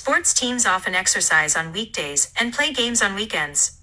Sports teams often exercise on weekdays and play games on weekends.